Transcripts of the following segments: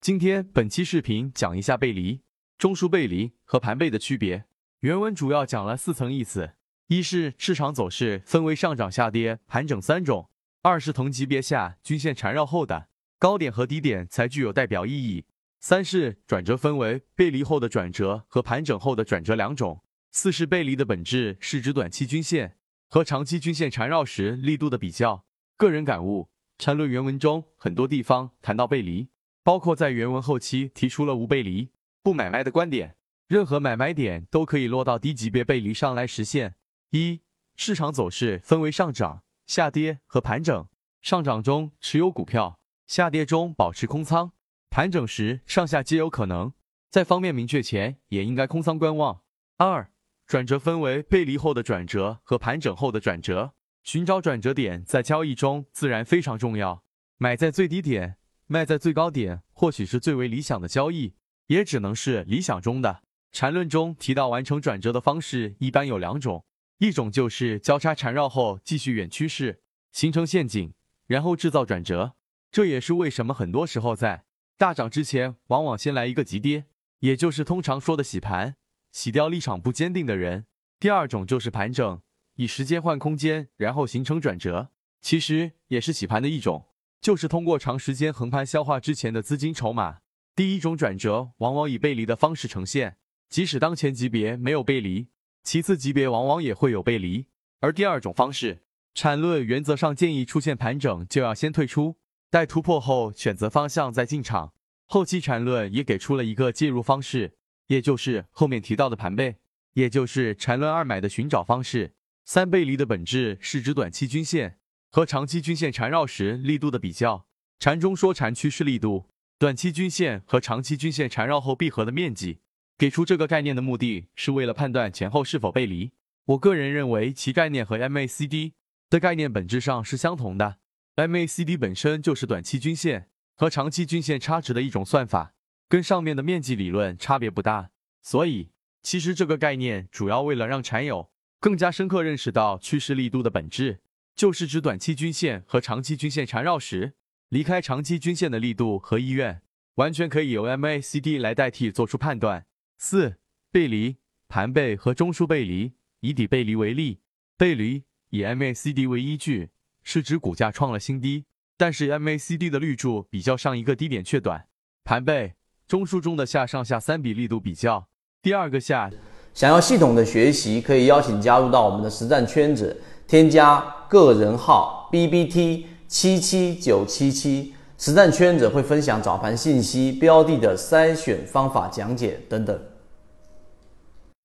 今天本期视频讲一下背离、中枢背离和盘背的区别。原文主要讲了四层意思：一是市场走势分为上涨、下跌、盘整三种；二是同级别下均线缠绕后的高点和低点才具有代表意义；三是转折分为背离后的转折和盘整后的转折两种；四是背离的本质是指短期均线和长期均线缠绕时力度的比较。个人感悟。缠论原文中很多地方谈到背离，包括在原文后期提出了无背离不买卖的观点。任何买卖点都可以落到低级别背离上来实现。一、市场走势分为上涨、下跌和盘整。上涨中持有股票，下跌中保持空仓，盘整时上下皆有可能。在方面明确前，也应该空仓观望。二、转折分为背离后的转折和盘整后的转折。寻找转折点在交易中自然非常重要，买在最低点，卖在最高点，或许是最为理想的交易，也只能是理想中的。缠论中提到完成转折的方式一般有两种，一种就是交叉缠绕后继续远趋势，形成陷阱，然后制造转折。这也是为什么很多时候在大涨之前，往往先来一个急跌，也就是通常说的洗盘，洗掉立场不坚定的人。第二种就是盘整。以时间换空间，然后形成转折，其实也是洗盘的一种，就是通过长时间横盘消化之前的资金筹码。第一种转折往往以背离的方式呈现，即使当前级别没有背离，其次级别往往也会有背离。而第二种方式，缠论原则上建议出现盘整就要先退出，待突破后选择方向再进场。后期缠论也给出了一个介入方式，也就是后面提到的盘背，也就是缠论二买的寻找方式。三背离的本质是指短期均线和长期均线缠绕时力度的比较。缠中说缠趋势力度，短期均线和长期均线缠绕后闭合的面积。给出这个概念的目的是为了判断前后是否背离。我个人认为其概念和 MACD 的概念本质上是相同的。MACD 本身就是短期均线和长期均线差值的一种算法，跟上面的面积理论差别不大。所以，其实这个概念主要为了让缠友。更加深刻认识到趋势力度的本质，就是指短期均线和长期均线缠绕时，离开长期均线的力度和意愿，完全可以由 MACD 来代替做出判断。四、背离、盘背和中枢背离。以底背离为例，背离以 MACD 为依据，是指股价创了新低，但是 MACD 的绿柱比较上一个低点却短。盘背，中枢中的下上下三笔力度比较，第二个下。想要系统的学习，可以邀请加入到我们的实战圈子，添加个人号 B B T 七七九七七，实战圈子会分享早盘信息、标的的筛选方法讲解等等。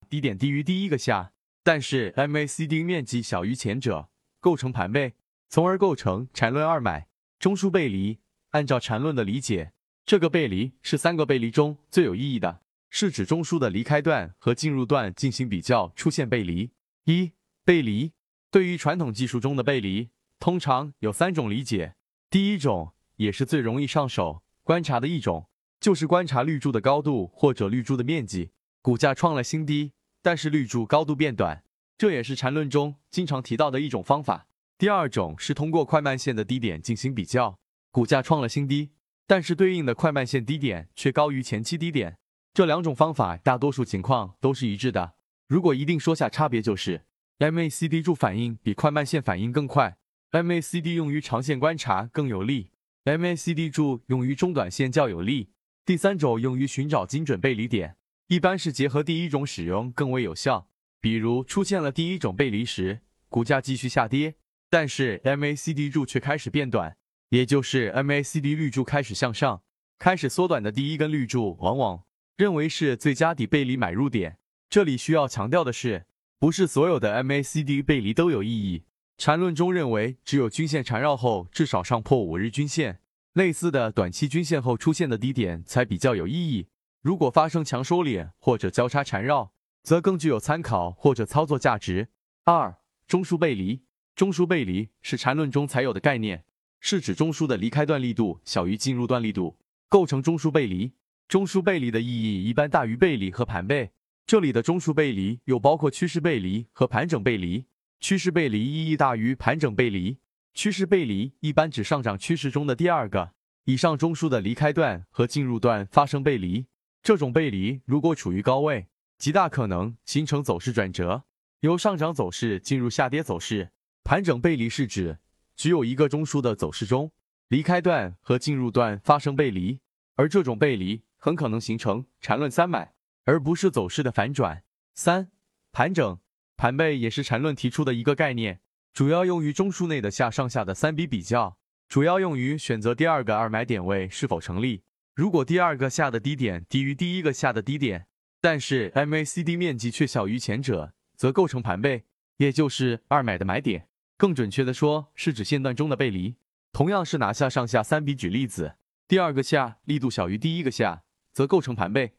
低点低于第一个下，但是 M A C D 面积小于前者，构成盘背，从而构成缠论二买中枢背离。按照缠论的理解，这个背离是三个背离中最有意义的。是指中枢的离开段和进入段进行比较出现背离。一、背离对于传统技术中的背离，通常有三种理解。第一种也是最容易上手观察的一种，就是观察绿柱的高度或者绿柱的面积，股价创了新低，但是绿柱高度变短，这也是缠论中经常提到的一种方法。第二种是通过快慢线的低点进行比较，股价创了新低，但是对应的快慢线低点却高于前期低点。这两种方法大多数情况都是一致的。如果一定说下差别，就是 MACD 柱反应比快慢线反应更快，MACD 用于长线观察更有利，MACD 柱用于中短线较有利。第三种用于寻找精准背离点，一般是结合第一种使用更为有效。比如出现了第一种背离时，股价继续下跌，但是 MACD 柱却开始变短，也就是 MACD 绿柱开始向上，开始缩短的第一根绿柱，往往。认为是最佳底背离买入点。这里需要强调的是，不是所有的 MACD 背离都有意义。缠论中认为，只有均线缠绕后至少上破五日均线，类似的短期均线后出现的低点才比较有意义。如果发生强收敛或者交叉缠绕，则更具有参考或者操作价值。二、中枢背离。中枢背离是缠论中才有的概念，是指中枢的离开段力度小于进入段力度，构成中枢背离。中枢背离的意义一般大于背离和盘背。这里的中枢背离又包括趋势背离和盘整背离。趋势背离意义大于盘整背离。趋势背离一般指上涨趋势中的第二个以上中枢的离开段和进入段发生背离，这种背离如果处于高位，极大可能形成走势转折，由上涨走势进入下跌走势。盘整背离是指只有一个中枢的走势中，离开段和进入段发生背离，而这种背离很可能形成缠论三买，而不是走势的反转。三、盘整盘背也是缠论提出的一个概念，主要用于中枢内的下上下的三笔比较，主要用于选择第二个二买点位是否成立。如果第二个下的低点低于第一个下的低点，但是 MACD 面积却小于前者，则构成盘背，也就是二买的买点。更准确的说，是指线段中的背离。同样是拿下上下三笔举例子，第二个下力度小于第一个下，则构成盘背。